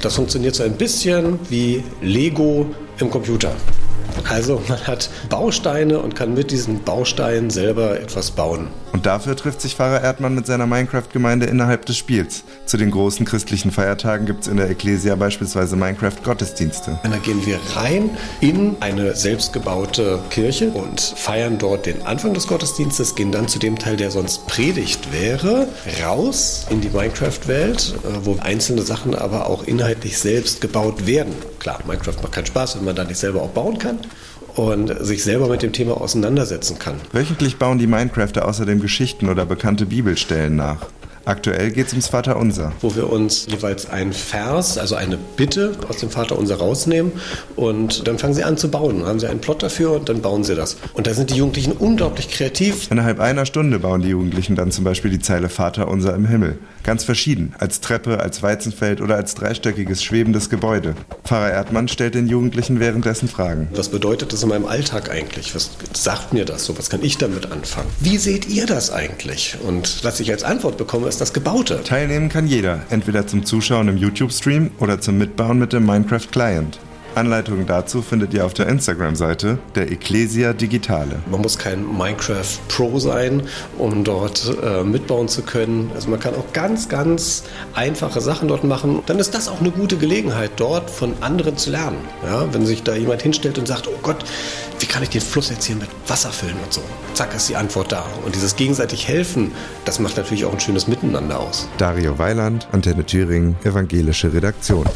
Das funktioniert so ein bisschen wie Lego im Computer. Also man hat Bausteine und kann mit diesen Bausteinen selber etwas bauen. Und dafür trifft sich Pfarrer Erdmann mit seiner Minecraft-Gemeinde innerhalb des Spiels. Zu den großen christlichen Feiertagen gibt es in der Ecclesia beispielsweise Minecraft-Gottesdienste. Und dann gehen wir rein in eine selbstgebaute Kirche und feiern dort den Anfang des Gottesdienstes, gehen dann zu dem Teil, der sonst Predigt wäre, raus in die Minecraft-Welt, äh, wo einzelne Sachen aber auch inhaltlich selbst gebaut werden. Klar, Minecraft macht keinen Spaß, wenn man da nicht selber auch bauen kann und sich selber mit dem Thema auseinandersetzen kann. Wöchentlich bauen die Minecrafter außerdem Geschichten oder bekannte Bibelstellen nach. Aktuell geht es ums Vaterunser. Wo wir uns jeweils einen Vers, also eine Bitte aus dem Vaterunser rausnehmen und dann fangen sie an zu bauen. Dann haben sie einen Plot dafür und dann bauen sie das. Und da sind die Jugendlichen unglaublich kreativ. Innerhalb einer Stunde bauen die Jugendlichen dann zum Beispiel die Zeile Vaterunser im Himmel. Ganz verschieden, als Treppe, als Weizenfeld oder als dreistöckiges schwebendes Gebäude. Pfarrer Erdmann stellt den Jugendlichen währenddessen Fragen. Was bedeutet das in meinem Alltag eigentlich? Was sagt mir das so? Was kann ich damit anfangen? Wie seht ihr das eigentlich? Und was ich als Antwort bekomme, ist das Gebaute. Teilnehmen kann jeder, entweder zum Zuschauen im YouTube-Stream oder zum Mitbauen mit dem Minecraft-Client. Anleitungen dazu findet ihr auf der Instagram-Seite der Ecclesia Digitale. Man muss kein Minecraft Pro sein, um dort äh, mitbauen zu können. Also man kann auch ganz, ganz einfache Sachen dort machen. Dann ist das auch eine gute Gelegenheit, dort von anderen zu lernen. Ja, wenn sich da jemand hinstellt und sagt, oh Gott, wie kann ich den Fluss jetzt hier mit Wasser füllen und so. Zack, ist die Antwort da. Und dieses gegenseitig helfen, das macht natürlich auch ein schönes Miteinander aus. Dario Weiland, Antenne Thüringen, Evangelische Redaktion.